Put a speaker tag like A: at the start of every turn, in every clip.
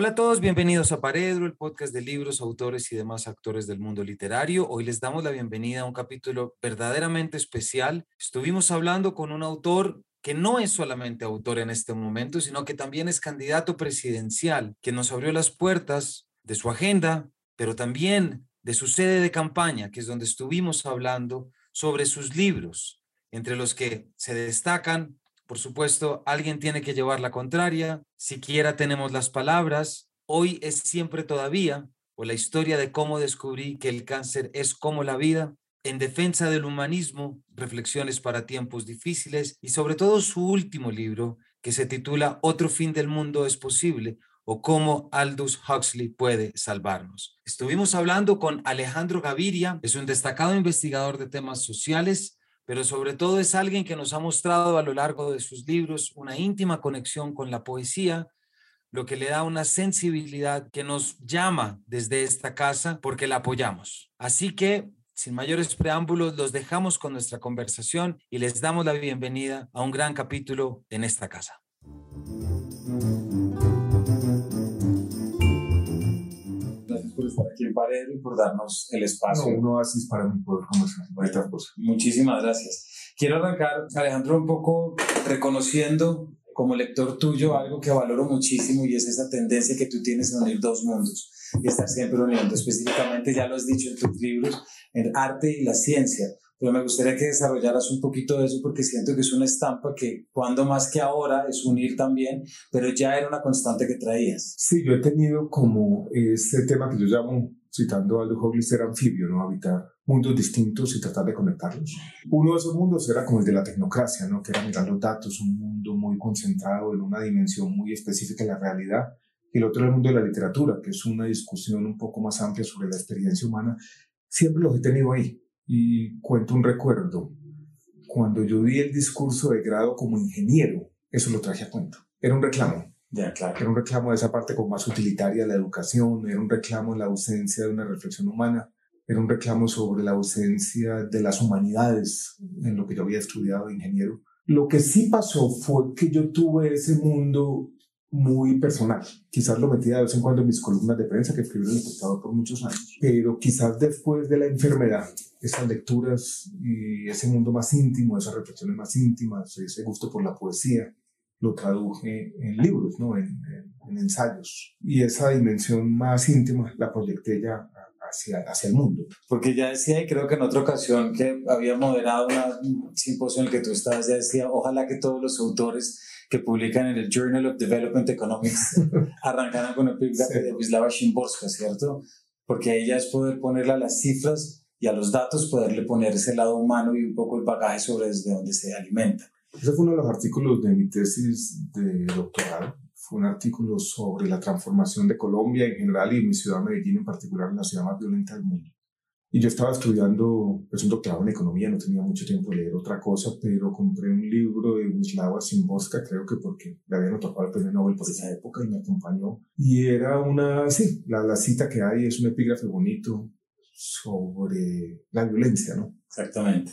A: Hola a todos, bienvenidos a Paredro, el podcast de libros, autores y demás actores del mundo literario. Hoy les damos la bienvenida a un capítulo verdaderamente especial. Estuvimos hablando con un autor que no es solamente autor en este momento, sino que también es candidato presidencial, que nos abrió las puertas de su agenda, pero también de su sede de campaña, que es donde estuvimos hablando sobre sus libros, entre los que se destacan por supuesto, alguien tiene que llevar la contraria. Siquiera tenemos las palabras. Hoy es siempre todavía, o la historia de cómo descubrí que el cáncer es como la vida, en defensa del humanismo, reflexiones para tiempos difíciles y sobre todo su último libro que se titula Otro fin del mundo es posible o cómo Aldous Huxley puede salvarnos. Estuvimos hablando con Alejandro Gaviria, es un destacado investigador de temas sociales pero sobre todo es alguien que nos ha mostrado a lo largo de sus libros una íntima conexión con la poesía, lo que le da una sensibilidad que nos llama desde esta casa porque la apoyamos. Así que, sin mayores preámbulos, los dejamos con nuestra conversación y les damos la bienvenida a un gran capítulo en esta casa.
B: Estar aquí en Paredro y por darnos el espacio.
C: No, un oasis para mi poder conversar
B: Muchísimas gracias. Quiero arrancar, Alejandro, un poco reconociendo como lector tuyo algo que valoro muchísimo y es esa tendencia que tú tienes en unir dos mundos y estar siempre uniendo. Específicamente, ya lo has dicho en tus libros, el arte y la ciencia pero me gustaría que desarrollaras un poquito de eso porque siento que es una estampa que cuando más que ahora es unir también, pero ya era una constante que traías.
C: Sí, yo he tenido como este tema que yo llamo, citando a Aldo Huxley, ser anfibio, ¿no? Habitar mundos distintos y tratar de conectarlos. Uno de esos mundos era como el de la tecnocracia, ¿no? Que era mirar los datos, un mundo muy concentrado en una dimensión muy específica de la realidad. Y el otro era el mundo de la literatura, que es una discusión un poco más amplia sobre la experiencia humana. Siempre los he tenido ahí y cuento un recuerdo. Cuando yo di el discurso de grado como ingeniero, eso lo traje a cuento. Era un reclamo.
B: Ya, claro.
C: Era un reclamo de esa parte como más utilitaria de la educación, era un reclamo de la ausencia de una reflexión humana, era un reclamo sobre la ausencia de las humanidades en lo que yo había estudiado de ingeniero. Lo que sí pasó fue que yo tuve ese mundo muy personal. Quizás lo metía de vez en cuando en mis columnas de prensa que escribí en el espectador por muchos años, pero quizás después de la enfermedad, esas lecturas y ese mundo más íntimo, esas reflexiones más íntimas, ese gusto por la poesía, lo traduje en libros, ¿no? en, en, ensayos. Y esa dimensión más íntima la proyecté ya hacia, hacia, el mundo.
B: Porque ya decía, y creo que en otra ocasión que había moderado un simposio en el que tú estabas, ya decía, ojalá que todos los autores que publican en el Journal of Development Economics arrancaran con el epígrafe de Wisława Szymborska, ¿cierto? Porque ahí ya es poder ponerle a las cifras y a los datos, poderle poner ese lado humano y un poco el bagaje sobre desde dónde se alimenta.
C: Ese fue uno de los artículos de mi tesis de doctorado. Fue un artículo sobre la transformación de Colombia en general y mi ciudad Medellín en particular, la ciudad más violenta del mundo. Y yo estaba estudiando, pues un doctorado en economía, no tenía mucho tiempo de leer otra cosa, pero compré un libro de Wisława Szymborska, creo que porque le habían otorgado el premio Nobel por esa época y me acompañó. Y era una, sí, la, la cita que hay es un epígrafe bonito sobre la violencia, ¿no?
B: Exactamente.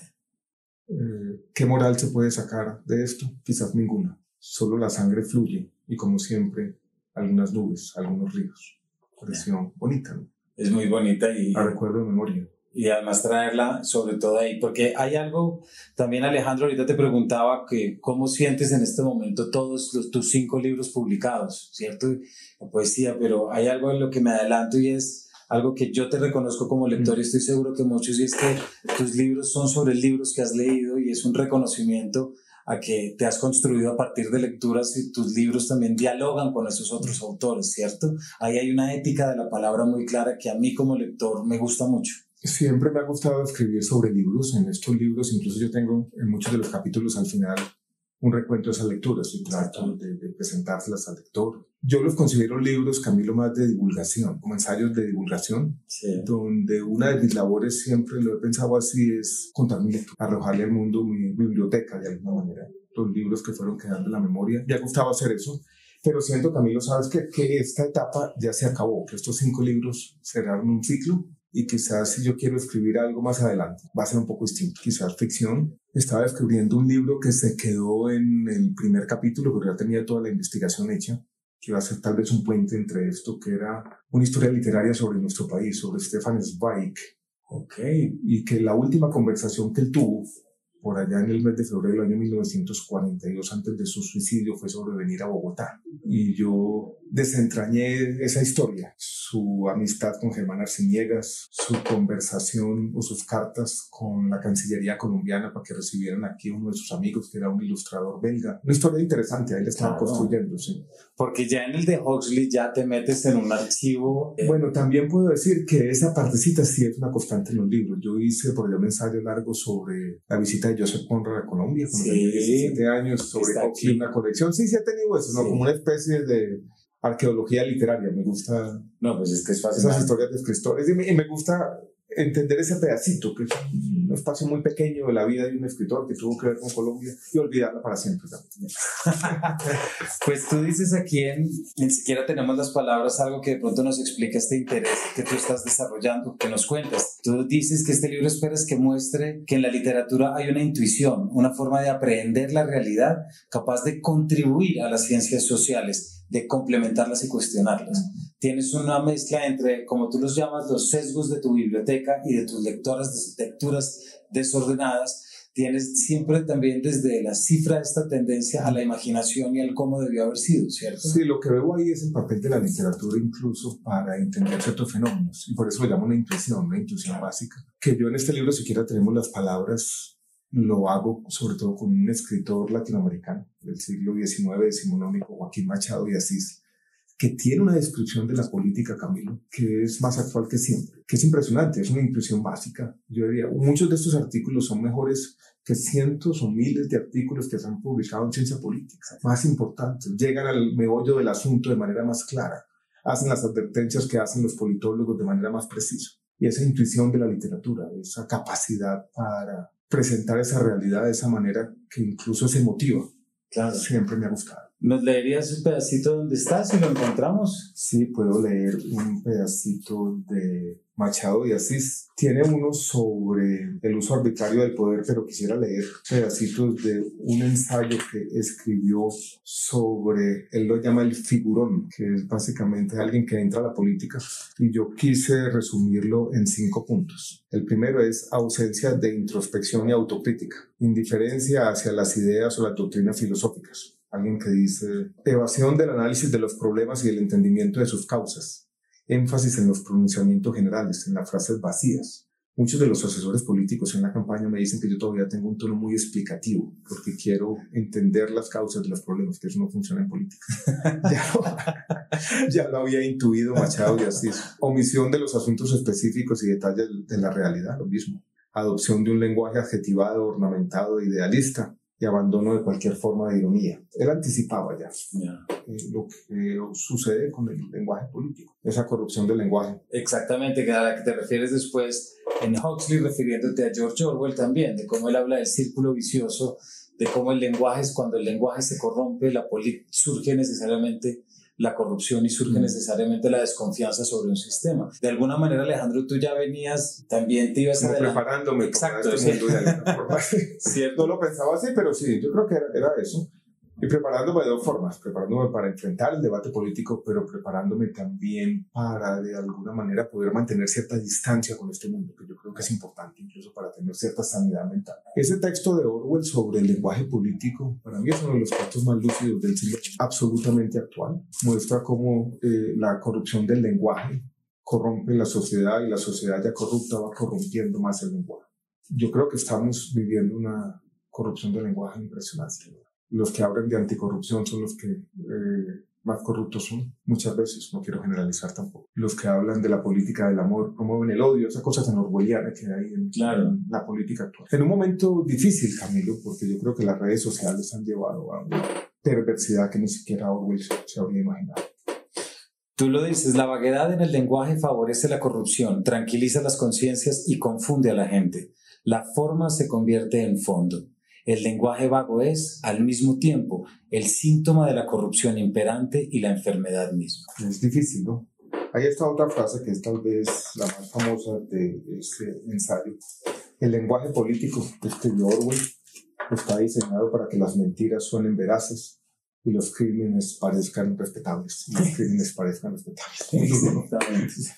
C: Eh, ¿Qué moral se puede sacar de esto? Quizás ninguna. Solo la sangre fluye y como siempre, algunas nubes, algunos ríos. Pareció bonita, ¿no?
B: es muy bonita y...
C: A recuerdo de memoria.
B: Y además traerla sobre todo ahí, porque hay algo, también Alejandro ahorita te preguntaba que cómo sientes en este momento todos los, tus cinco libros publicados, ¿cierto? La poesía, pero hay algo en lo que me adelanto y es algo que yo te reconozco como lector y estoy seguro que muchos, y es que tus libros son sobre libros que has leído y es un reconocimiento a que te has construido a partir de lecturas y tus libros también dialogan con esos otros autores, ¿cierto? Ahí hay una ética de la palabra muy clara que a mí como lector me gusta mucho.
C: Siempre me ha gustado escribir sobre libros. En estos libros, incluso yo tengo en muchos de los capítulos al final un recuento de esas lecturas y trato de, de, presentárselas al lector. Yo los considero libros, Camilo, más de divulgación, como ensayos de divulgación, donde una de mis labores, siempre lo he pensado así, es contar mi lectura, arrojarle al mundo mi biblioteca de alguna manera, los libros que fueron quedando en la memoria. Me ha gustado hacer eso, pero siento, Camilo, sabes que, que esta etapa ya se acabó, que estos cinco libros cerraron un ciclo y quizás si yo quiero escribir algo más adelante va a ser un poco distinto, quizás ficción. Estaba escribiendo un libro que se quedó en el primer capítulo, porque ya tenía toda la investigación hecha, quiero hacer tal vez un puente entre esto, que era una historia literaria sobre nuestro país, sobre Stefan Zweig.
B: Ok.
C: Y que la última conversación que él tuvo por allá en el mes de febrero del año 1942, antes de su suicidio, fue sobre venir a Bogotá. Y yo desentrañé esa historia, su amistad con Germán Arciniegas, su conversación o sus cartas con la Cancillería colombiana para que recibieran aquí uno de sus amigos, que era un ilustrador belga. Una historia interesante, ahí le estaban construyendo, sí.
B: Porque ya en el de Huxley ya te metes en un archivo.
C: Eh, bueno, también puedo decir que esa partecita sí es una constante en los libros. Yo hice por allá un ensayo largo sobre la visita de Joseph Conrad a Colombia cuando tenía 17 años, sobre Huxley, una colección. Sí, sí ha tenido eso, ¿no? Como una especie de arqueología literaria. Me gusta.
B: No, pues es que es fácil.
C: Esas historias de escritores. Y me, y me gusta entender ese pedacito, que es un espacio muy pequeño de la vida de un escritor que tuvo que ver con Colombia y olvidarla para siempre
B: pues tú dices aquí en, ni siquiera tenemos las palabras, algo que de pronto nos explica este interés que tú estás desarrollando, que nos cuentas. Tú dices que este libro esperas que muestre que en la literatura hay una intuición, una forma de aprender la realidad capaz de contribuir a las ciencias sociales de complementarlas y cuestionarlas. Tienes una mezcla entre, como tú los llamas, los sesgos de tu biblioteca y de tus lecturas desordenadas. Tienes siempre también desde la cifra esta tendencia a la imaginación y al cómo debió haber sido, ¿cierto?
C: Sí, lo que veo ahí es el papel de la literatura incluso para entender ciertos fenómenos y por eso lo llamo una intuición, una intuición básica. Que yo en este libro siquiera tenemos las palabras lo hago sobre todo con un escritor latinoamericano del siglo XIX, decimonónico, Joaquín Machado y Asís, que tiene una descripción de la política, Camilo, que es más actual que siempre, que es impresionante, es una intuición básica. Yo diría, muchos de estos artículos son mejores que cientos o miles de artículos que se han publicado en ciencia política, más importantes, llegan al meollo del asunto de manera más clara, hacen las advertencias que hacen los politólogos de manera más precisa. Y esa intuición de la literatura, esa capacidad para presentar esa realidad de esa manera que incluso se motiva. Claro. Siempre me ha gustado.
B: ¿Nos leerías un pedacito donde estás si lo encontramos?
C: Sí, puedo leer un pedacito de Machado y Asís. Tiene uno sobre el uso arbitrario del poder, pero quisiera leer pedacitos de un ensayo que escribió sobre, él lo llama el figurón, que es básicamente alguien que entra a la política. Y yo quise resumirlo en cinco puntos. El primero es ausencia de introspección y autocrítica, indiferencia hacia las ideas o las doctrinas filosóficas alguien que dice evasión del análisis de los problemas y el entendimiento de sus causas, énfasis en los pronunciamientos generales, en las frases vacías. Muchos de los asesores políticos en la campaña me dicen que yo todavía tengo un tono muy explicativo, porque quiero entender las causas de los problemas, que eso no funciona en política. ya, lo, ya, lo, había intuido Machado y así. Omisión de los asuntos específicos y detalles de la realidad, lo mismo. Adopción de un lenguaje adjetivado, ornamentado, idealista y abandono de cualquier forma de ironía. Él anticipaba ya eh, lo que sucede con el lenguaje político, esa corrupción del lenguaje.
B: Exactamente, que a la que te refieres después en Huxley, refiriéndote a George Orwell también, de cómo él habla del círculo vicioso, de cómo el lenguaje es cuando el lenguaje se corrompe, la surge necesariamente la corrupción y surge mm. necesariamente la desconfianza sobre un sistema. De alguna manera, Alejandro, tú ya venías, también te ibas
C: Como preparándome
B: Exacto,
C: para este mundo Cierto. No lo pensaba así, pero sí, yo creo que era, era eso. Y preparándome de dos formas, preparándome para enfrentar el debate político, pero preparándome también para de alguna manera poder mantener cierta distancia con este mundo, que yo creo que es importante incluso para tener cierta sanidad mental. Ese texto de Orwell sobre el lenguaje político, para mí es uno de los textos más lúcidos del siglo, absolutamente actual. Muestra cómo eh, la corrupción del lenguaje corrompe la sociedad y la sociedad ya corrupta va corrompiendo más el lenguaje. Yo creo que estamos viviendo una corrupción del lenguaje impresionante los que hablan de anticorrupción son los que eh, más corruptos son, muchas veces, no quiero generalizar tampoco. Los que hablan de la política del amor promueven el odio, esa cosa tan orwelliana que hay en, la política actual. En un momento difícil, Camilo, porque yo creo que las redes sociales han llevado a una perversidad que ni siquiera Orwell se habría imaginado.
B: Tú lo dices, la vaguedad en el lenguaje favorece la corrupción, tranquiliza las conciencias y confunde a la gente. La forma se convierte en fondo. El lenguaje vago es, al mismo tiempo, el síntoma de la corrupción imperante y la enfermedad misma.
C: Es difícil, ¿no? Hay esta otra frase que es tal vez la más famosa de ese ensayo. El lenguaje político, este de Orwell, está diseñado para que las mentiras suenen veraces y los crímenes parezcan respetables. Los crímenes parezcan respetables.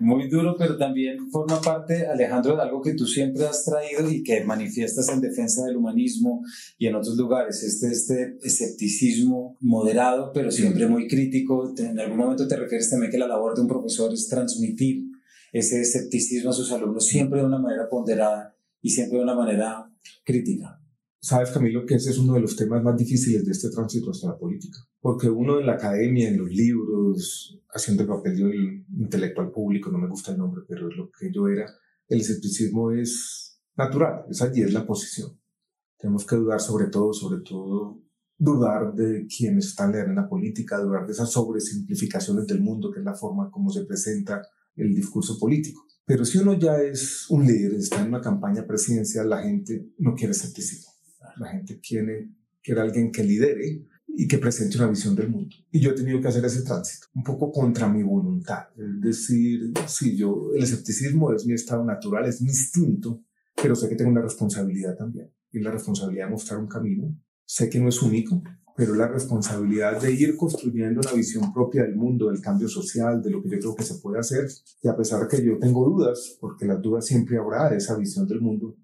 B: Muy duro, pero también forma parte, Alejandro, de algo que tú siempre has traído y que manifiestas en defensa del humanismo y en otros lugares. Este, este escepticismo moderado, pero siempre muy crítico. En algún momento te refieres también que la labor de un profesor es transmitir ese escepticismo a sus alumnos siempre de una manera ponderada y siempre de una manera crítica.
C: Sabes, Camilo, que ese es uno de los temas más difíciles de este tránsito hacia la política, porque uno en la academia, en los libros, haciendo el papel del intelectual público, no me gusta el nombre, pero es lo que yo era, el escepticismo es natural, es allí, es la posición. Tenemos que dudar sobre todo, sobre todo, dudar de quienes están leyendo la política, dudar de esas sobresimplificaciones del mundo, que es la forma como se presenta el discurso político. Pero si uno ya es un líder, está en una campaña presidencial, la gente no quiere escepticismo la gente quiere, quiere alguien que lidere y que presente una visión del mundo. Y yo he tenido que hacer ese tránsito, un poco contra mi voluntad. Es decir, si yo, el escepticismo es mi estado natural, es mi instinto, pero sé que tengo una responsabilidad también. Y la responsabilidad de mostrar un camino. Sé que no es único, pero la responsabilidad de ir construyendo una visión propia del mundo, del cambio social, de lo que yo creo que se puede hacer. Y a pesar que yo tengo dudas, porque las dudas siempre habrá de esa visión del mundo,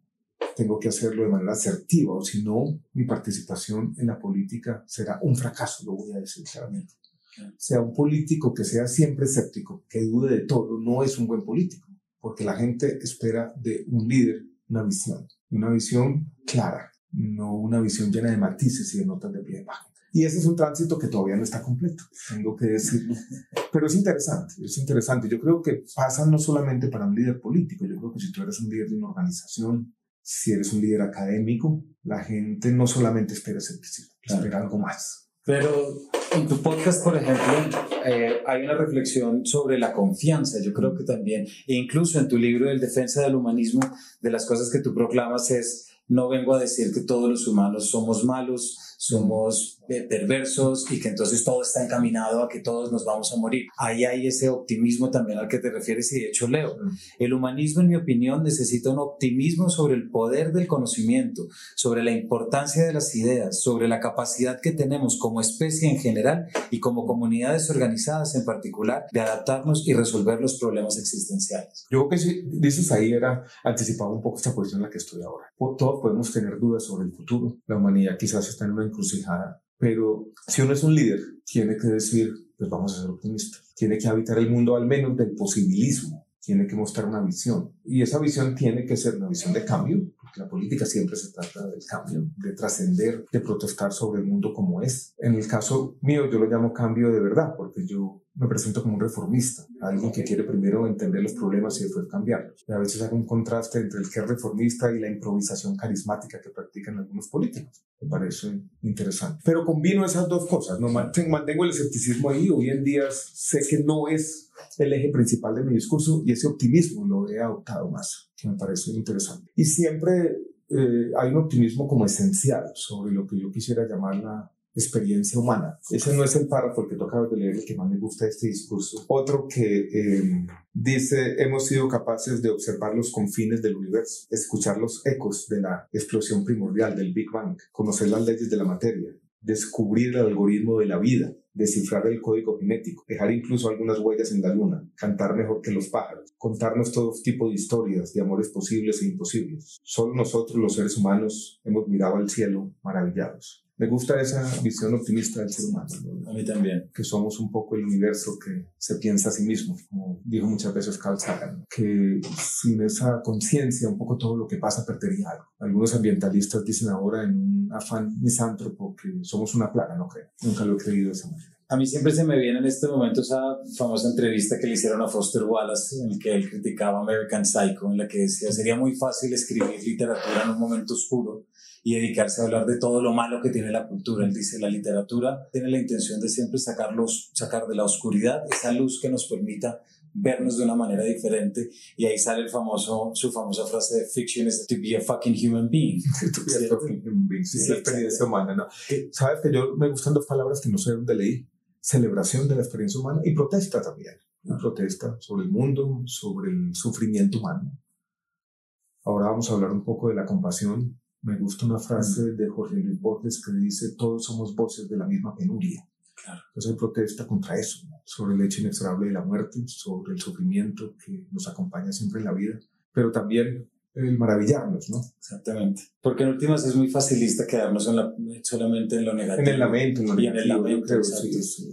C: tengo que hacerlo de manera asertiva, o si no, mi participación en la política será un fracaso, lo voy a decir claramente. Sea un político que sea siempre escéptico, que dude de todo, no es un buen político, porque la gente espera de un líder una visión, una visión clara, no una visión llena de matices y de notas de pie de página. Y ese es un tránsito que todavía no está completo, tengo que decirlo. Pero es interesante, es interesante. Yo creo que pasa no solamente para un líder político, yo creo que si tú eres un líder de una organización, si eres un líder académico, la gente no solamente espera escepticismo, espera algo más.
B: Pero en tu podcast, por ejemplo, eh, hay una reflexión sobre la confianza. Yo creo que también, e incluso en tu libro El Defensa del Humanismo, de las cosas que tú proclamas es, no vengo a decir que todos los humanos somos malos, somos perversos y que entonces todo está encaminado a que todos nos vamos a morir. Ahí hay ese optimismo también al que te refieres y de hecho leo. El humanismo, en mi opinión, necesita un optimismo sobre el poder del conocimiento, sobre la importancia de las ideas, sobre la capacidad que tenemos como especie en general y como comunidades organizadas en particular de adaptarnos y resolver los problemas existenciales.
C: Yo creo que si dices ahí era anticipado un poco esta cuestión en la que estoy ahora. Todos podemos tener dudas sobre el futuro. La humanidad quizás está en una encrucijada pero si uno es un líder, tiene que decir, pues vamos a ser optimistas. Tiene que habitar el mundo al menos del posibilismo. Tiene que mostrar una visión. Y esa visión tiene que ser una visión de cambio, porque la política siempre se trata del cambio, de trascender, de protestar sobre el mundo como es. En el caso mío, yo lo llamo cambio de verdad, porque yo me presento como un reformista, alguien que quiere primero entender los problemas y después cambiarlos. Y a veces hay un contraste entre el que es reformista y la improvisación carismática que practican algunos políticos. Me parece interesante. Pero combino esas dos cosas, no mantengo el escepticismo ahí. Hoy en día sé que no es el eje principal de mi discurso y ese optimismo lo he adoptado más, que me parece interesante. Y siempre eh, hay un optimismo como esencial sobre lo que yo quisiera llamar la experiencia humana. Ese no es el párrafo que tú acabas de leer, el que más me gusta de este discurso. Otro que em, dice, hemos sido capaces de observar los confines del universo, escuchar los ecos de la explosión primordial del Big Bang, conocer las leyes de la materia, descubrir el algoritmo de la vida, descifrar el código genético, dejar incluso algunas huellas en la luna, cantar mejor que los pájaros, contarnos todo tipo de historias de amores posibles e imposibles. Solo nosotros los seres humanos hemos mirado al cielo maravillados. Me gusta esa visión optimista del ser humano.
B: A mí también.
C: Que somos un poco el universo que se piensa a sí mismo, como dijo muchas veces Carl Sagan, que sin esa conciencia un poco todo lo que pasa perdería algo. Algunos ambientalistas dicen ahora en un afán misántropo que somos una plaga, no creo. Nunca lo he creído de esa manera.
B: A mí siempre se me viene en este momento esa famosa entrevista que le hicieron a Foster Wallace, en la que él criticaba American Psycho, en la que decía, sería muy fácil escribir literatura en un momento oscuro y dedicarse a hablar de todo lo malo que tiene la cultura. Él dice, la literatura tiene la intención de siempre sacarlos, sacar de la oscuridad esa luz que nos permita vernos de una manera diferente y ahí sale el famoso, su famosa frase de fiction is to be a fucking human being.
C: to be a fucking human being, sí, la experiencia humana, ¿no? Sabes que yo me gustan dos palabras que no sé dónde leí, celebración de la experiencia humana y protesta también, una protesta sobre el mundo, sobre el sufrimiento humano. Ahora vamos a hablar un poco de la compasión Me gusta una frase de Jorge Luis Borges que dice, todos somos voces de la misma penuria. Claro. Entonces hay protesta contra eso, sobre el hecho inexorable de la muerte, sobre el sufrimiento que nos acompaña siempre en la vida, pero también el maravillarnos, ¿no?
B: Exactamente. Porque en últimas es muy facilista quedarnos en la, solamente en lo negativo.
C: En el lamento, en lo
B: negativo. en el lamento,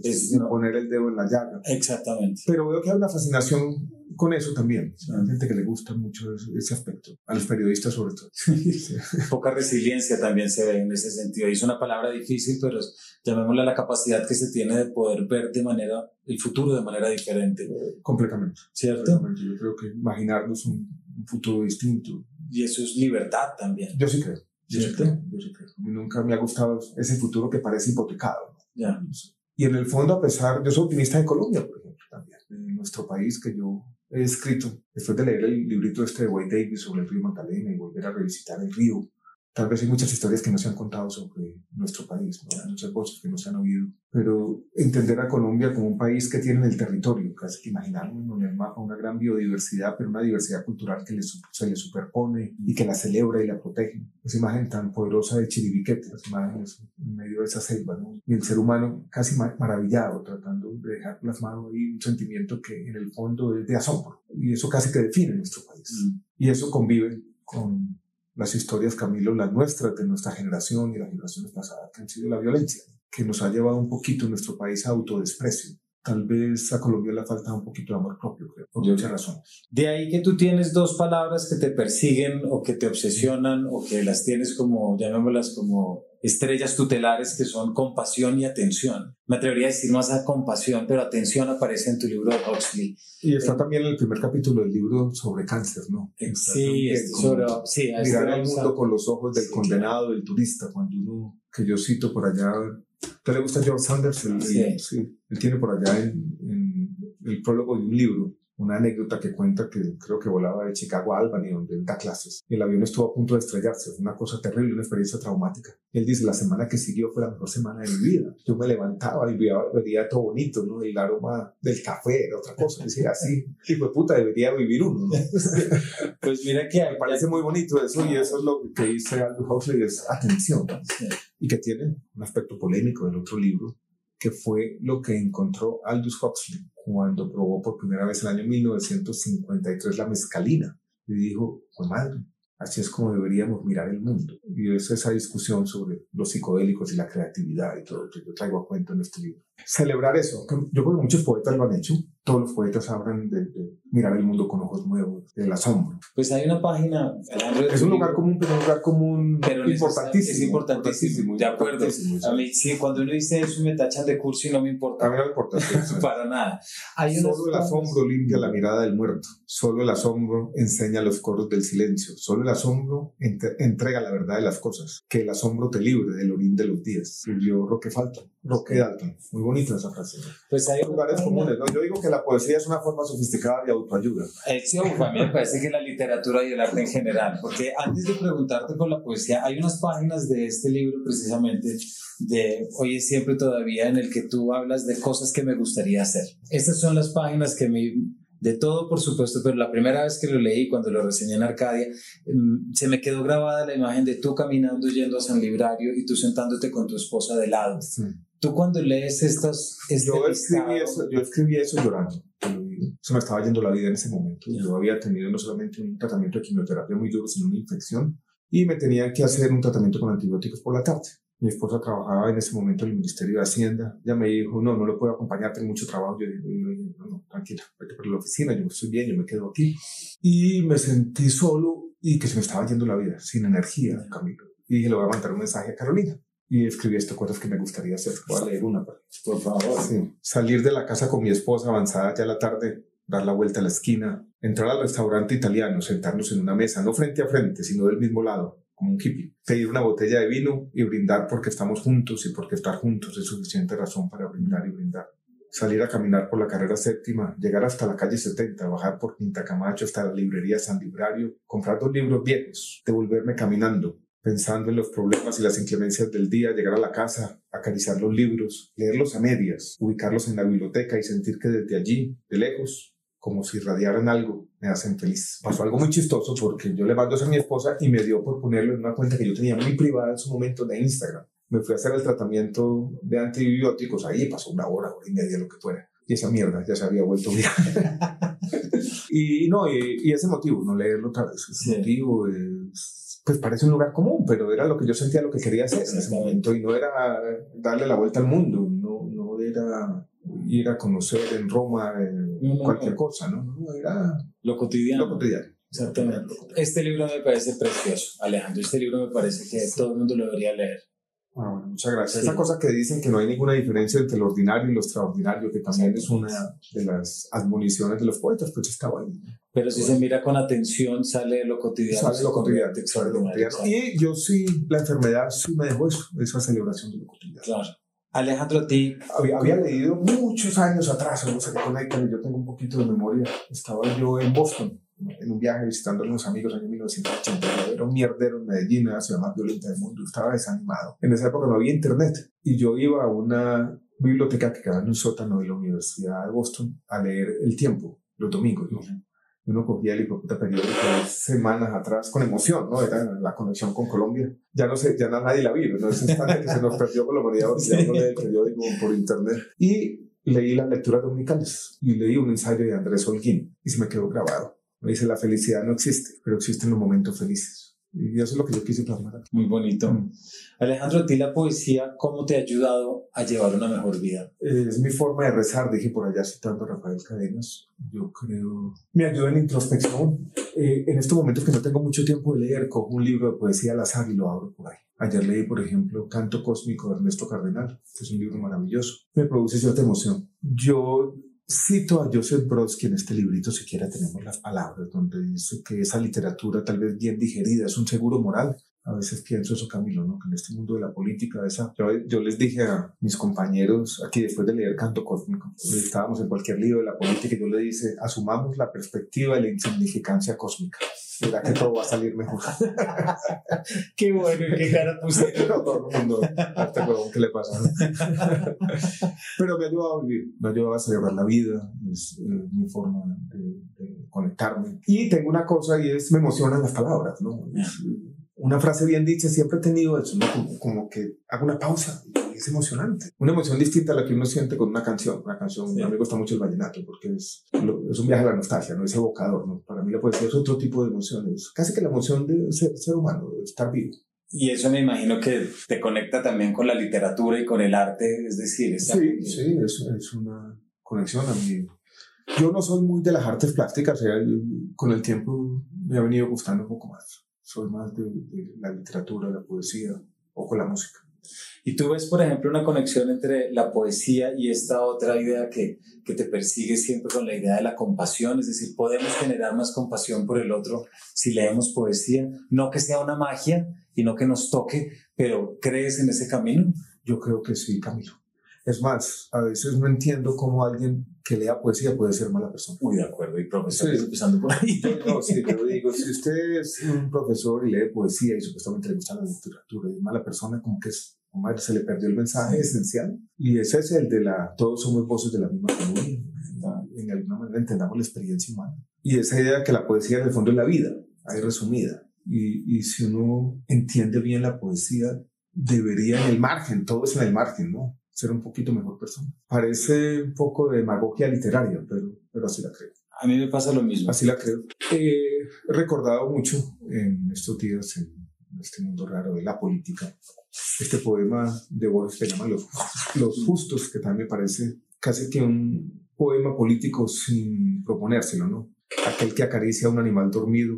C: es, poner el dedo en la llaga.
B: Exactamente.
C: Pero veo que hay una fascinación con eso también. Hay gente que le gusta mucho ese, aspecto, a los periodistas sobre todo.
B: Poca resiliencia también se ve en ese sentido. Y es una palabra difícil, pero llamémosle la capacidad que se tiene de poder ver de manera, el futuro de manera diferente.
C: Completamente.
B: ¿Cierto?
C: Yo creo que imaginarnos un, un futuro distinto.
B: Y eso es libertad también.
C: Yo sí creo. Yo sí creo, yo sí creo. A mí nunca me ha gustado ese futuro que parece hipotecado.
B: Ya.
C: Y en el fondo, a pesar, yo soy optimista de Colombia, por ejemplo, también. En nuestro país, que yo he escrito, después de leer el librito este de Wade Davis sobre el río Magdalena y volver a revisitar el río, Tal vez hay muchas historias que no se han contado sobre nuestro país, ¿no? muchas cosas que no se han oído, pero entender a Colombia como un país que tiene en el territorio, casi que imaginarnos en el mapa una gran biodiversidad, pero una diversidad cultural que se le superpone y que la celebra y la protege. Esa imagen tan poderosa de Chiribiquete, las imágenes en medio de esa selva, ¿no? y el ser humano casi maravillado, tratando de dejar plasmado ahí un sentimiento que en el fondo es de asombro, y eso casi que define nuestro país. Mm. Y eso convive con las historias, Camilo, las nuestras, de nuestra generación y las generaciones pasadas, que han sido la violencia, que nos ha llevado un poquito en nuestro país a autodesprecio. Tal vez a Colombia le falta un poquito de amor propio, creo, por muchas razones.
B: De ahí que tú tienes dos palabras que te persiguen o que te obsesionan o que las tienes como, llamémoslas como estrellas tutelares que son compasión y atención. Me atrevería a decir más a compasión, pero atención aparece en tu libro de Huxley.
C: Y está también en el primer capítulo del libro sobre cáncer, ¿no?
B: Sí, sobre, sí
C: mirar al mundo con los ojos del condenado, del turista, cuando uno, que yo cito por allá, ¿te le gusta George Sanders? sí. sí. Él tiene por allá en el prólogo de un libro una anécdota que cuenta que creo que volaba de Chicago a Albany, donde él da clases. Y el avión estuvo a punto de estrellarse. Fue una cosa terrible, una experiencia traumática. él dice, la semana que siguió fue la mejor semana de mi vida. Yo me levantaba y veía, todo bonito, ¿no? El aroma del café era otra cosa. Decía, así, hijo de puta, debería vivir uno, ¿no?
B: pues mira que...
C: Me parece muy bonito eso y eso es lo que dice Andrew Huxley, es atención. Y que tiene un aspecto polémico del otro libro, que fue lo que encontró Aldous Huxley cuando probó por primera vez el año 1953 la mezcalina. Y dijo, oh madre, así es como deberíamos mirar el mundo. Y es esa discusión sobre los psicodélicos y la creatividad y todo lo que yo traigo a cuento en este libro. Celebrar eso. Yo creo que muchos poetas lo han hecho todos los poetas hablan de, mirar el mundo con ojos nuevos, del asombro.
B: Pues hay una página.
C: Es un lugar común, pero un lugar común
B: pero importantísimo. Es importantísimo, de acuerdo. A mí, sí, cuando uno dice eso me tachan de curso y no me importa.
C: A mí no me importa.
B: Para nada.
C: Hay Solo el asombro limpia la mirada del muerto. Solo el asombro enseña los coros del silencio. Solo el asombro entrega la verdad de las cosas. Que el asombro te libre del orín de los días. Yo Roque Falto. Roque Dalton. Muy bonita esa frase.
B: Pues hay
C: lugares comunes. ¿no? Yo digo que la poesía es una forma sofisticada de autoayuda.
B: Eh, sí, a mí me parece que la literatura y el arte en general, porque antes de preguntarte por la poesía, hay unas páginas de este libro precisamente de Hoy es siempre todavía en el que tú hablas de cosas que me gustaría hacer. Estas son las páginas que me de todo, por supuesto, pero la primera vez que lo leí, cuando lo reseñé en Arcadia, mm, se me quedó grabada la imagen de tú caminando yendo a San Librario y tú sentándote con tu esposa de lado. Tú cuando lees estas...
C: Este yo, escribí eso, yo escribí eso llorando. Se me estaba yendo la vida en ese momento. Yo había tenido no solamente un tratamiento de quimioterapia muy duro, sino una infección. Y me tenía que hacer un tratamiento con antibióticos por la tarde. Mi esposa trabajaba en ese momento en el Ministerio de Hacienda. Ella me dijo, no, no lo puedo acompañar, tengo mucho trabajo. Yo dije, no, no, tranquila, vete por la oficina, yo estoy bien, yo me quedo aquí. Y me sentí solo y que se me estaba yendo la vida, sin energía, Camilo. Y dije, le voy a mandar un mensaje a Carolina y escribí estas cosas que me gustaría hacer. Voy a leer una, por favor. Sí. Salir de la casa con mi esposa avanzada ya la tarde, dar la vuelta a la esquina, entrar al restaurante italiano, sentarnos en una mesa, no frente a frente, sino del mismo lado, como un hippie. Pedir una botella de vino y brindar porque estamos juntos y porque estar juntos es suficiente razón para brindar y brindar. Salir a caminar por la carrera séptima, llegar hasta la calle 70, bajar por Quinta Camacho hasta la librería San Librario, comprar dos libros viejos, devolverme caminando, pensando en los problemas y las inclemencias del día, llegar a la casa, acariciar los libros, leerlos a medias, ubicarlos en la biblioteca y sentir que desde allí, de lejos, como si irradiaran algo, me hacen feliz. Pasó algo muy chistoso porque yo le mando eso a mi esposa y me dio por ponerlo en una cuenta que yo tenía muy privada en su momento de Instagram. Me fui a hacer el tratamiento de antibióticos, ahí pasó una hora, hora y media, lo que fuera. Y esa mierda ya se había vuelto bien. y no, y, ese motivo, no leerlo otra vez, ese motivo es, pues parece un lugar común, pero era lo que yo sentía lo que quería hacer en ese momento y no era darle la vuelta al mundo, no, no era ir a conocer en Roma cualquier cosa, ¿no? no era
B: lo cotidiano.
C: Lo cotidiano.
B: Exactamente. Este libro me parece precioso, Alejandro. Este libro me parece que todo el mundo lo debería leer.
C: Ah, bueno, muchas gracias. Esa cosa que dicen que no hay ninguna diferencia entre lo ordinario y lo extraordinario, que también es una de las admoniciones de los poetas, pues estaba ahí.
B: Pero si se mira con atención, sale lo cotidiano.
C: Sale lo cotidiano, extraordinario. Y yo sí, la enfermedad sí me dejó eso, esa celebración de lo cotidiano.
B: Claro. Alejandro, a ti.
C: Había, leído muchos años atrás, no sé qué yo tengo un poquito de memoria. Estaba yo en Boston, en un viaje visitando a unos amigos en 1989. Era un mierdero en Medellín, la ciudad más violenta del mundo. Estaba desanimado. En esa época no había internet. Y yo iba a una biblioteca que quedaba en un sótano de la Universidad de Boston a leer El Tiempo, los domingos. ¿no? Uno cogía el hipoputa periódico semanas atrás con emoción, ¿no? Era la conexión con Colombia. Ya no sé, ya nadie la vive, ¿no? Es instante que se nos perdió con la humanidad, ya no lee el periódico por internet. Y leí las lecturas dominicales y leí un ensayo de Andrés Holguín y se me quedó grabado. Me dice, la felicidad no existe, pero existen los momentos felices. Y eso es lo que yo quise plasmar
B: Muy bonito. Mm. Alejandro, a ti la poesía, ¿cómo te ha ayudado a llevar una mejor vida?
C: Es mi forma de rezar, dije por allá citando a Rafael Cadenas. Yo creo, me ayuda en introspección. Eh, en estos momentos que no tengo mucho tiempo de leer, cojo un libro de poesía al azar y lo abro por ahí. Ayer leí, por ejemplo, Canto Cósmico de Ernesto Cardenal, que es un libro maravilloso. Me produce cierta emoción. Yo Cito a Joseph Brodsky en este librito, siquiera tenemos las palabras, donde dice que esa literatura, tal vez bien digerida, es un seguro moral. A veces pienso eso, Camilo, ¿no? que en este mundo de la política, esa... yo, les dije a mis compañeros aquí después de leer Canto Cósmico, estábamos en cualquier libro de la política, y yo le dice, asumamos la perspectiva de la insignificancia cósmica mira que todo va a salir mejor.
B: qué bueno, qué cara pusieron.
C: todo el mundo, este ¿qué le pasa? Pero me ha ayudado a vivir, me ha ayudado a celebrar la vida, es, mi forma de, conectarme. Y tengo una cosa y es, me emocionan las palabras, ¿no? Una frase bien dicha, siempre he tenido eso, ¿no? Como, que hago una pausa y es emocionante. Una emoción distinta a la que uno siente con una canción. Una canción, a mí me gusta mucho el vallenato porque es, es un viaje a la nostalgia, no es evocador, ¿no? Para mí la poesía es otro tipo de emociones, casi que la emoción de ser, ser humano, de estar vivo.
B: Y eso me imagino que te conecta también con la literatura y con el arte, es decir,
C: sí, sí, es, es una conexión a mí. Yo no soy muy de las artes plásticas, o sea, con el tiempo me ha venido gustando un poco más soy más de, la literatura, la poesía o con la música.
B: Y tú ves, por ejemplo, una conexión entre la poesía y esta otra idea que, que te persigue siempre con la idea de la compasión, es decir, podemos generar más compasión por el otro si leemos poesía, no que sea una magia y no que nos toque, pero ¿crees en ese camino?
C: Yo creo que sí, Camilo. Es más, a veces no entiendo cómo alguien que lea poesía puede ser mala persona.
B: Muy de acuerdo, y profesor, empezando por ahí.
C: No, sí, yo digo, si usted es un profesor y lee poesía y supuestamente le gusta la literatura y es mala persona, como que es, se le perdió el mensaje esencial. Y ese es el de la, todos somos voces de la misma comunidad. En alguna manera entendamos la experiencia humana. Y esa idea que la poesía en el fondo es la vida, ahí resumida. Y, y si uno entiende bien la poesía, debería en el margen, todo es en el margen, ¿no? Ser un poquito mejor persona. Parece un poco de demagogia literaria, pero, pero así la creo.
B: A mí me pasa lo mismo.
C: Así la creo. he recordado mucho en estos días, en este mundo raro de la política, este poema de Borges que llama Los, Los Justos, que también me parece casi que un poema político sin proponérselo, ¿no? Aquel que acaricia a un animal dormido,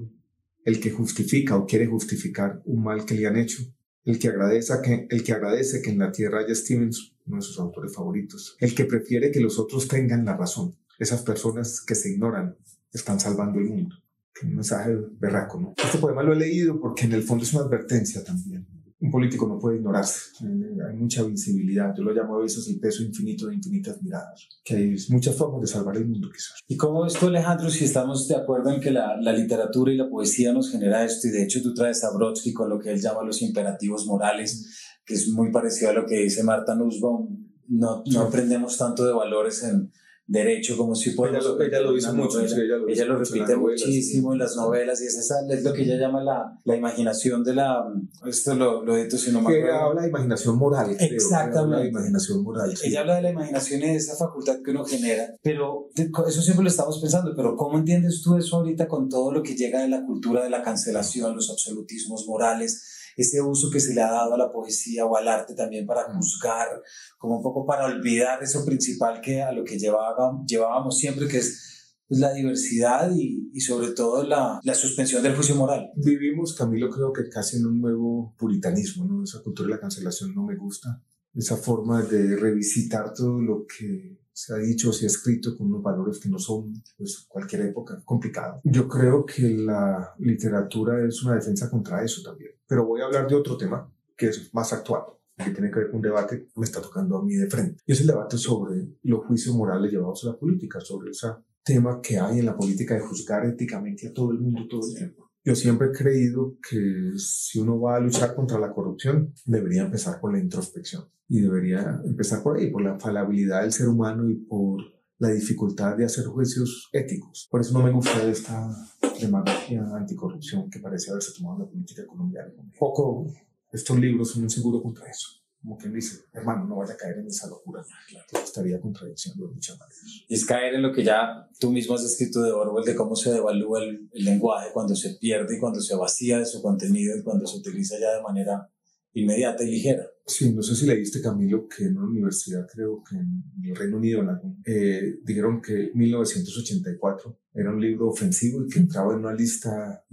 C: el que justifica o quiere justificar un mal que le han hecho, el que agradece que, el que, agradece que en la tierra haya Stevens, uno de sus autores favoritos, el que prefiere que los otros tengan la razón. Esas personas que se ignoran están salvando el mundo. un mensaje berraco, ¿no? Este poema lo he leído porque en el fondo es una advertencia también un político no puede ignorarse. Hay mucha visibilidad. Yo lo llamo a veces el peso infinito de infinitas miradas. Que hay muchas formas de salvar el mundo, quizás.
B: ¿Y cómo esto, Alejandro, si estamos de acuerdo en que la, la, literatura y la poesía nos genera esto? Y de hecho, tú traes a Brodsky con lo que él llama los imperativos morales, que es muy parecido a lo que dice Marta Nussbaum. No, no aprendemos tanto de valores en, derecho, como si podemos...
C: Ella lo, ella lo dice mucho, sí, ella lo,
B: ella lo repite muchísimo en las novelas y es, esa, es lo que ella llama la, la imaginación de la... Esto lo, lo edito si no me
C: acuerdo. habla de imaginación moral.
B: Creo, Exactamente. Habla
C: de imaginación moral.
B: Sí. Ella habla de la imaginación y de esa facultad que uno genera, pero eso siempre lo estamos pensando, pero ¿cómo entiendes tú eso ahorita con todo lo que llega de la cultura de la cancelación, los absolutismos morales? Ese uso que se le ha dado a la poesía o al arte también para juzgar, como un poco para olvidar eso principal que a lo que llevábamos, llevábamos siempre, que es pues, la diversidad y, y sobre todo la, la, suspensión del juicio moral.
C: Vivimos, Camilo, creo que casi en un nuevo puritanismo, ¿no? Esa cultura de la cancelación no me gusta. Esa forma de revisitar todo lo que se ha dicho, se ha escrito con unos valores que no son, pues, cualquier época, complicado. Yo creo que la literatura es una defensa contra eso también. Pero voy a hablar de otro tema que es más actual, que tiene que ver con un debate que me está tocando a mí de frente. Y es el debate sobre los juicios morales llevados a la política, sobre ese tema que hay en la política de juzgar éticamente a todo el mundo todo el tiempo. Yo siempre he creído que si uno va a luchar contra la corrupción, debería empezar por la introspección y debería empezar por ahí, por la falabilidad del ser humano y por la dificultad de hacer juicios éticos. Por eso no me gusta esta demagogia anticorrupción que parece haberse tomado en la política colombiana. Poco estos libros son un seguro contra eso. Como quien dice, hermano, no vaya a caer en esa locura. Que estaría contradiciendo de muchas maneras.
B: Y es caer en lo que ya tú mismo has escrito de Orwell, de cómo se devalúa el, el lenguaje cuando se pierde y cuando se vacía de su contenido y cuando se utiliza ya de manera inmediata y ligera.
C: Sí, no sé si leíste, Camilo, que en una universidad, creo que en el Reino Unido, eh, dijeron que 1984 era un libro ofensivo y que entraba en una lista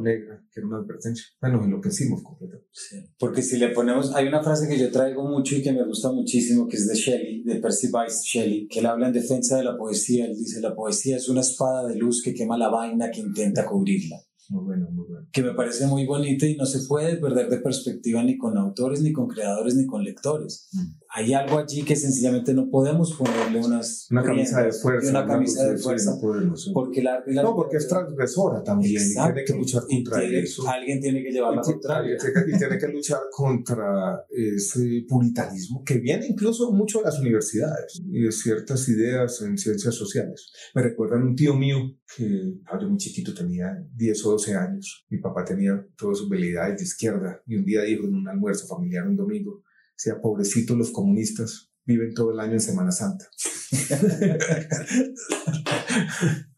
C: negra, que era una advertencia. Bueno, enloquecimos completamente.
B: Sí. Porque si le ponemos, hay una frase que yo traigo mucho y que me gusta muchísimo, que es de Shelley, de Percy Bysshe Shelley, que él habla en defensa de la poesía. Él dice, la poesía es una espada de luz que quema la vaina que intenta cubrirla.
C: Muy bueno, muy bueno.
B: Que me parece muy bonita y no se puede perder de perspectiva ni con autores, ni con creadores, ni con lectores. Mm. Hay algo allí que sencillamente no podemos ponerle unas...
C: Una camisa de fuerza.
B: Una camisa de fuerza. Porque la,
C: no, porque es transgresora también y tiene que luchar contra eso.
B: Alguien tiene que llevar la contraria.
C: Y tiene que luchar contra ese puritanismo que viene incluso mucho de las universidades y de ciertas ideas en ciencias sociales. Me recuerdan un tío mío que yo muy chiquito tenía 10 o 12 años. Mi papá tenía todas sus habilidades de izquierda y un día dijo en un almuerzo familiar un domingo, sea pobrecitos los comunistas, viven todo el año en Semana Santa.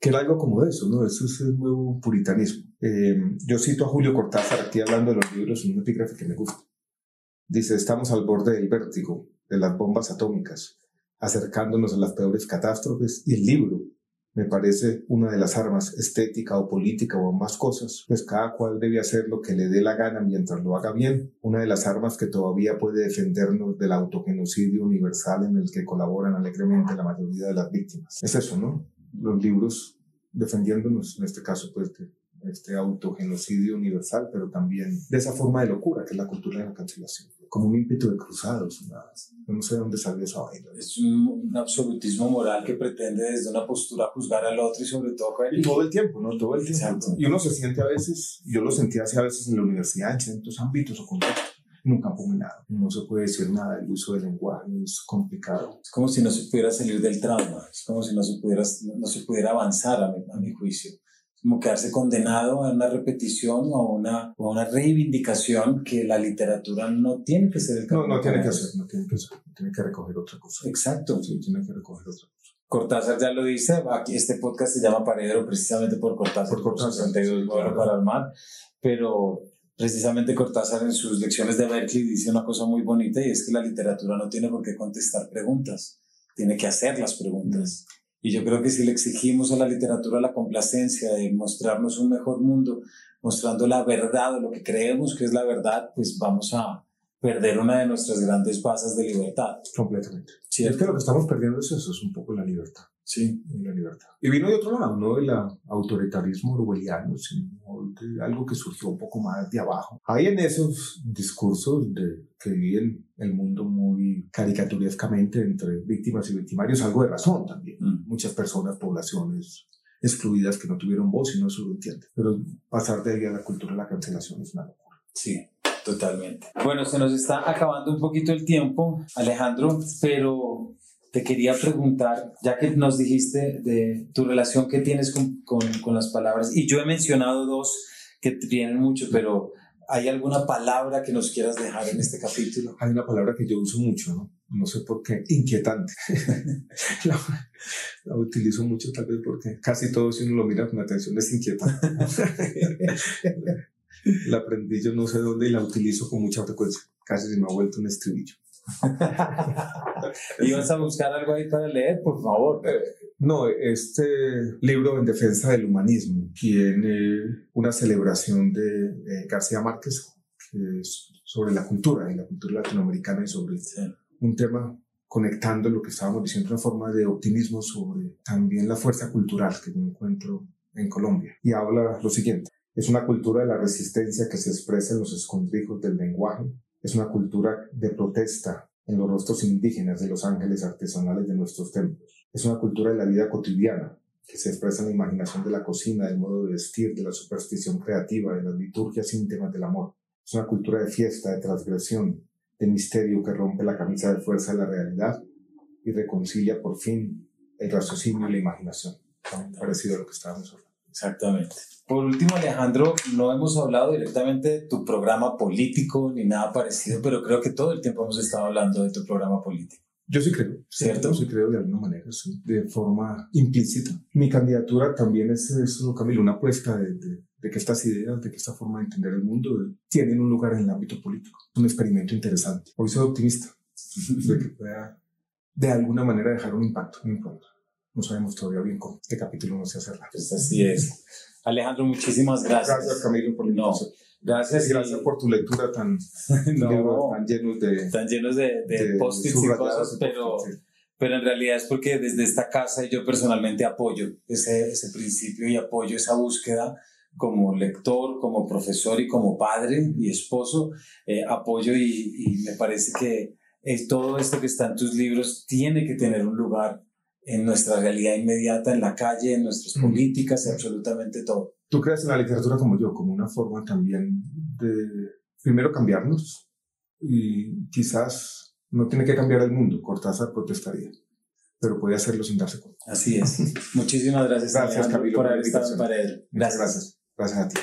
C: que era algo como eso, ¿no? Eso es el nuevo puritanismo. Eh, yo cito a Julio Cortázar aquí hablando de los libros, un epígrafe que me gusta. Dice, estamos al borde del vértigo, de las bombas atómicas, acercándonos a las peores catástrofes y el libro me parece una de las armas estética o política o ambas cosas, pues cada cual debe hacer lo que le dé la gana mientras lo haga bien. Una de las armas que todavía puede defendernos del autogenocidio universal en el que colaboran alegremente la mayoría de las víctimas. Es eso, ¿no? Los libros defendiéndonos, en este caso, pues, de este autogenocidio universal, pero también de esa forma de locura que es la cultura de la cancelación como un ímpetu de cruzados. no sé de dónde salió esa vaina.
B: Es un, absolutismo moral que pretende desde una postura juzgar al otro y sobre todo
C: Y todo el tiempo, ¿no? Todo el tiempo. Y uno se siente a veces, yo lo sentía así a veces en la universidad, en ciertos ámbitos o contextos, un campo minado. No se puede decir nada, el uso del lenguaje es complicado.
B: Es como si no se pudiera salir del trauma, es como si no se pudiera, no se pudiera avanzar a mi, a mi juicio como quedarse condenado a una repetición o a una, o una reivindicación que la literatura no tiene que ser el
C: camino. No, no tiene que hacer, no tiene que hacer, tiene que recoger otra cosa.
B: Exacto.
C: Sí, tiene que recoger otra cosa.
B: Cortázar ya lo dice, aquí este podcast se llama Paredero precisamente por Cortázar, por Cortázar 62 claro. para el mar, pero precisamente Cortázar en sus lecciones de Berkeley dice una cosa muy bonita y es que la literatura no tiene por qué contestar preguntas, tiene que hacer las preguntas. Y yo creo que si le exigimos a la literatura la complacencia de mostrarnos un mejor mundo, mostrando la verdad o lo que creemos que es la verdad, pues vamos a perder una de nuestras grandes bases de libertad.
C: Completamente. Sí, es que lo que estamos perdiendo es eso, es un poco la libertad.
B: Sí.
C: La libertad. Y vino de otro lado, no del autoritarismo orwelliano, sino de algo que surgió un poco más de abajo. Hay en esos discursos de, que viven el mundo muy caricaturescamente entre víctimas y victimarios algo de razón también. Mm. Muchas personas, poblaciones excluidas que no tuvieron voz y no se lo entienden. Pero pasar de ahí a la cultura de la cancelación es una locura.
B: Sí. Totalmente. Bueno, se nos está acabando un poquito el tiempo, Alejandro, pero te quería preguntar, ya que nos dijiste de tu relación que tienes con, con, con las palabras, y yo he mencionado dos que tienen mucho, pero ¿Hay alguna palabra que nos quieras dejar en este capítulo?
C: Hay una palabra que yo uso mucho, ¿no? No sé por qué, inquietante. la, la, utilizo mucho tal vez porque casi todo si uno lo mira con atención es inquietante. la aprendí yo no sé dónde y la utilizo con mucha frecuencia. Casi se me ha vuelto un estribillo.
B: ¿Y vas a buscar algo ahí para leer, por favor?
C: No, este libro en defensa del humanismo tiene una celebración de, García Márquez que es sobre la cultura y la cultura latinoamericana y sobre un tema conectando lo que estábamos diciendo, una forma de optimismo sobre también la fuerza cultural que yo encuentro en Colombia. Y habla lo siguiente, es una cultura de la resistencia que se expresa en los escondrijos del lenguaje, es una cultura de protesta en los rostros indígenas de los ángeles artesanales de nuestros templos. Es una cultura de la vida cotidiana que se expresa en la imaginación de la cocina, del modo de vestir, de la superstición creativa, de las liturgias íntimas del amor. Es una cultura de fiesta, de transgresión, de misterio que rompe la camisa de fuerza de la realidad y reconcilia por fin el raciocinio y la imaginación. Parecido a lo que estábamos hablando.
B: Exactamente. Por último, Alejandro, no hemos hablado directamente de tu programa político ni nada parecido, pero creo que todo el tiempo hemos estado hablando de tu programa político.
C: Yo sí creo, ¿cierto? Sí creo de alguna manera, de forma implícita. Mi candidatura también es eso, Camilo, una apuesta de, de, que estas ideas, de que esta forma de entender el mundo tienen un lugar en el ámbito político. Es un experimento interesante. Hoy soy optimista de que pueda de alguna manera dejar un impacto, un impacto no sabemos todavía bien cómo este capítulo no se hacerá.
B: Pues así es. Alejandro, muchísimas gracias.
C: Gracias, Camilo, por no,
B: Gracias.
C: Gracias por tu lectura tan, no, tan llenos de,
B: tan llenos de, de, post-its y cosas, pero, pero en realidad es porque desde esta casa yo personalmente apoyo ese, ese principio y apoyo esa búsqueda como lector, como profesor y como padre y esposo, eh, apoyo y, y, me parece que es todo esto que está en tus libros tiene que tener un lugar en nuestra realidad inmediata, en la calle, en nuestras políticas, y absolutamente todo.
C: ¿Tú crees en la literatura como yo, como una forma también de, primero, cambiarnos? Y quizás no tiene que cambiar el mundo, Cortázar protestaría, pero puede hacerlo sin darse cuenta.
B: Así es. Muchísimas gracias,
C: gracias Camilo,
B: por haber estado en
C: Gracias. Gracias a ti.